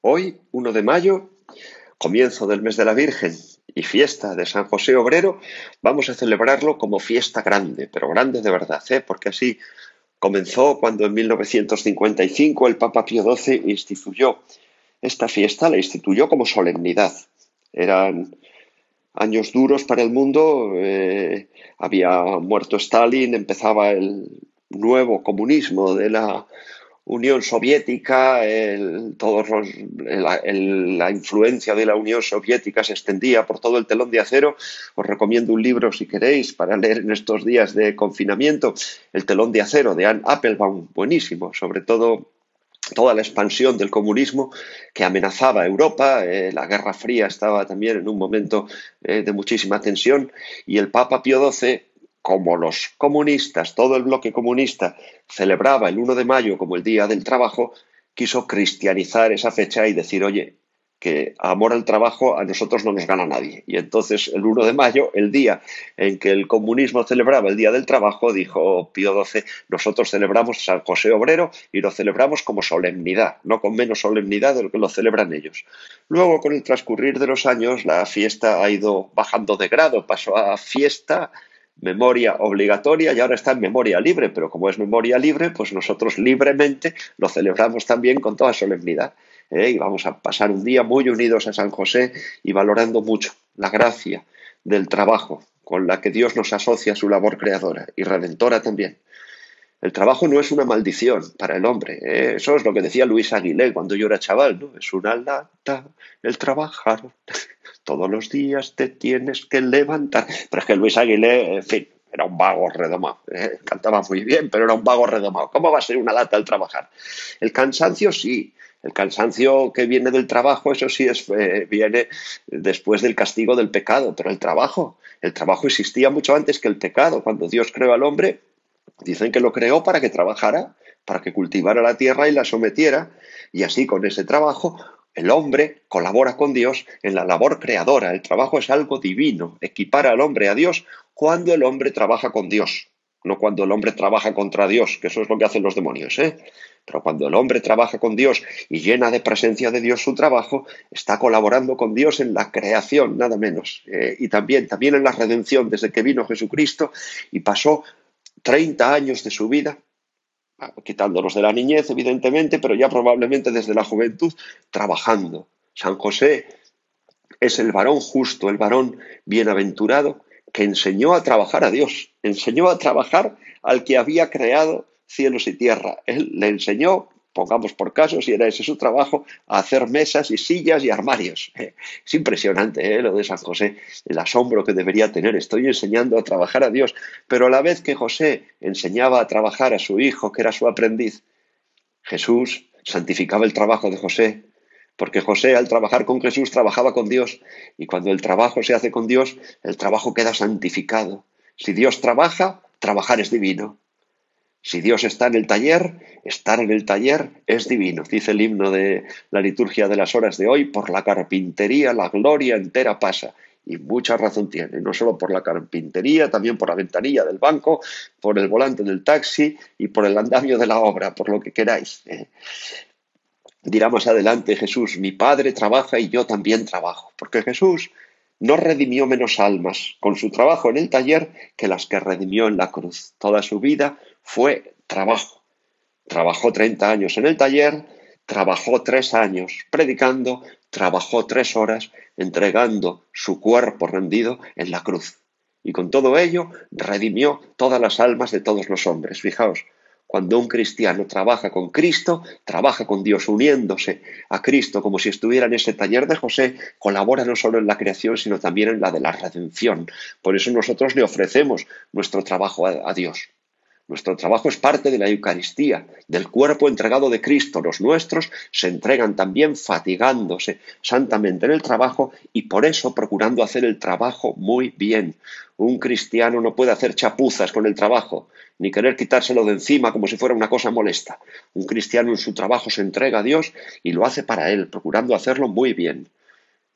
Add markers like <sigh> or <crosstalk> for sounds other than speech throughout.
Hoy, 1 de mayo, comienzo del mes de la Virgen y fiesta de San José Obrero, vamos a celebrarlo como fiesta grande, pero grande de verdad, ¿eh? porque así comenzó cuando en 1955 el Papa Pío XII instituyó esta fiesta, la instituyó como solemnidad. Eran años duros para el mundo, eh, había muerto Stalin, empezaba el nuevo comunismo de la Unión Soviética, la influencia de la Unión Soviética se extendía por todo el telón de acero. Os recomiendo un libro, si queréis, para leer en estos días de confinamiento, El telón de acero de Anne Applebaum, buenísimo, sobre todo toda la expansión del comunismo que amenazaba a Europa, eh, la Guerra Fría estaba también en un momento eh, de muchísima tensión y el Papa Pío XII como los comunistas, todo el bloque comunista celebraba el 1 de mayo como el Día del Trabajo, quiso cristianizar esa fecha y decir, oye, que amor al trabajo a nosotros no nos gana nadie. Y entonces el 1 de mayo, el día en que el comunismo celebraba el Día del Trabajo, dijo Pío XII, nosotros celebramos San José Obrero y lo celebramos como solemnidad, no con menos solemnidad de lo que lo celebran ellos. Luego, con el transcurrir de los años, la fiesta ha ido bajando de grado, pasó a fiesta memoria obligatoria y ahora está en memoria libre, pero como es memoria libre, pues nosotros libremente lo celebramos también con toda solemnidad. ¿eh? Y vamos a pasar un día muy unidos a San José y valorando mucho la gracia del trabajo con la que Dios nos asocia a su labor creadora y redentora también. El trabajo no es una maldición para el hombre. ¿eh? Eso es lo que decía Luis Aguilé cuando yo era chaval. ¿no? Es una lata el trabajar. Todos los días te tienes que levantar. Pero es que Luis Aguilé, en fin, era un vago redomado. ¿eh? Cantaba muy bien, pero era un vago redomado. ¿Cómo va a ser una lata el trabajar? El cansancio sí. El cansancio que viene del trabajo, eso sí, eh, viene después del castigo del pecado. Pero el trabajo, el trabajo existía mucho antes que el pecado. Cuando Dios creó al hombre, dicen que lo creó para que trabajara, para que cultivara la tierra y la sometiera. Y así con ese trabajo el hombre colabora con Dios en la labor creadora. El trabajo es algo divino. Equipara al hombre a Dios cuando el hombre trabaja con Dios, no cuando el hombre trabaja contra Dios, que eso es lo que hacen los demonios. ¿eh? Pero cuando el hombre trabaja con Dios y llena de presencia de Dios su trabajo, está colaborando con Dios en la creación, nada menos. Eh, y también, también en la redención, desde que vino Jesucristo y pasó 30 años de su vida quitándolos de la niñez, evidentemente, pero ya probablemente desde la juventud, trabajando. San José es el varón justo, el varón bienaventurado, que enseñó a trabajar a Dios, enseñó a trabajar al que había creado cielos y tierra. Él le enseñó pongamos por caso, si era ese su trabajo, hacer mesas y sillas y armarios. <laughs> Es impresionante ¿eh? lo de San José, el asombro que debería tener. Estoy enseñando a trabajar a Dios, pero a la vez que José enseñaba a trabajar a su hijo, que era su aprendiz, Jesús santificaba el trabajo de José, porque José al trabajar con Jesús trabajaba con Dios, y cuando el trabajo se hace con Dios, el trabajo queda santificado. Si Dios trabaja, trabajar es divino. Si Dios está en el taller, estar en el taller es divino. Dice el himno de la liturgia de las horas de hoy, por la carpintería la gloria entera pasa. Y mucha razón tiene, no solo por la carpintería, también por la ventanilla del banco, por el volante del taxi y por el andamio de la obra, por lo que queráis. Dirá más adelante Jesús, mi Padre trabaja y yo también trabajo, porque Jesús no redimió menos almas con su trabajo en el taller que las que redimió en la cruz. Toda su vida fue trabajo. Trabajó 30 años en el taller, trabajó tres años predicando, trabajó tres horas entregando su cuerpo rendido en la cruz. Y con todo ello redimió todas las almas de todos los hombres. Fijaos, cuando un cristiano trabaja con Cristo, trabaja con Dios uniéndose a Cristo como si estuviera en ese taller de José, colabora no solo en la creación, sino también en la de la redención. Por eso nosotros le ofrecemos nuestro trabajo a, a Dios. Nuestro trabajo es parte de la Eucaristía, del cuerpo entregado de Cristo. Los nuestros se entregan también fatigándose santamente en el trabajo y por eso procurando hacer el trabajo muy bien. Un cristiano no puede hacer chapuzas con el trabajo, ni querer quitárselo de encima como si fuera una cosa molesta. Un cristiano en su trabajo se entrega a Dios y lo hace para Él, procurando hacerlo muy bien.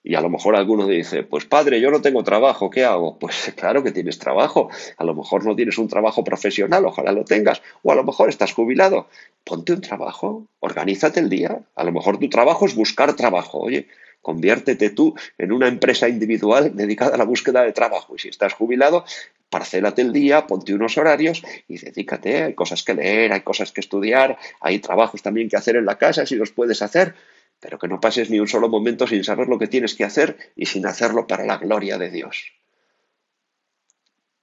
Y a lo mejor alguno dice, pues padre, yo no tengo trabajo, ¿qué hago? Pues <laughs> claro que tienes trabajo. A lo mejor no tienes un trabajo profesional, ojalá lo tengas. O a lo mejor estás jubilado. Ponte un trabajo, organízate el día. A lo mejor tu trabajo es buscar trabajo. Oye, conviértete tú en una empresa individual dedicada a la búsqueda de trabajo. Y si estás jubilado, parcélate el día, ponte unos horarios y dedícate. Hay cosas que leer, hay cosas que estudiar, hay trabajos también que hacer en la casa, si los puedes hacer pero que no pases ni un solo momento sin saber lo que tienes que hacer y sin hacerlo para la gloria de Dios.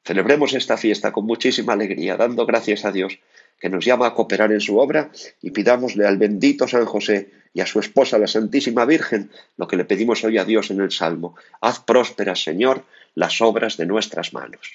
Celebremos esta fiesta con muchísima alegría, dando gracias a Dios, que nos llama a cooperar en su obra, y pidámosle al bendito San José y a su esposa, la Santísima Virgen, lo que le pedimos hoy a Dios en el Salmo. Haz prósperas, Señor, las obras de nuestras manos.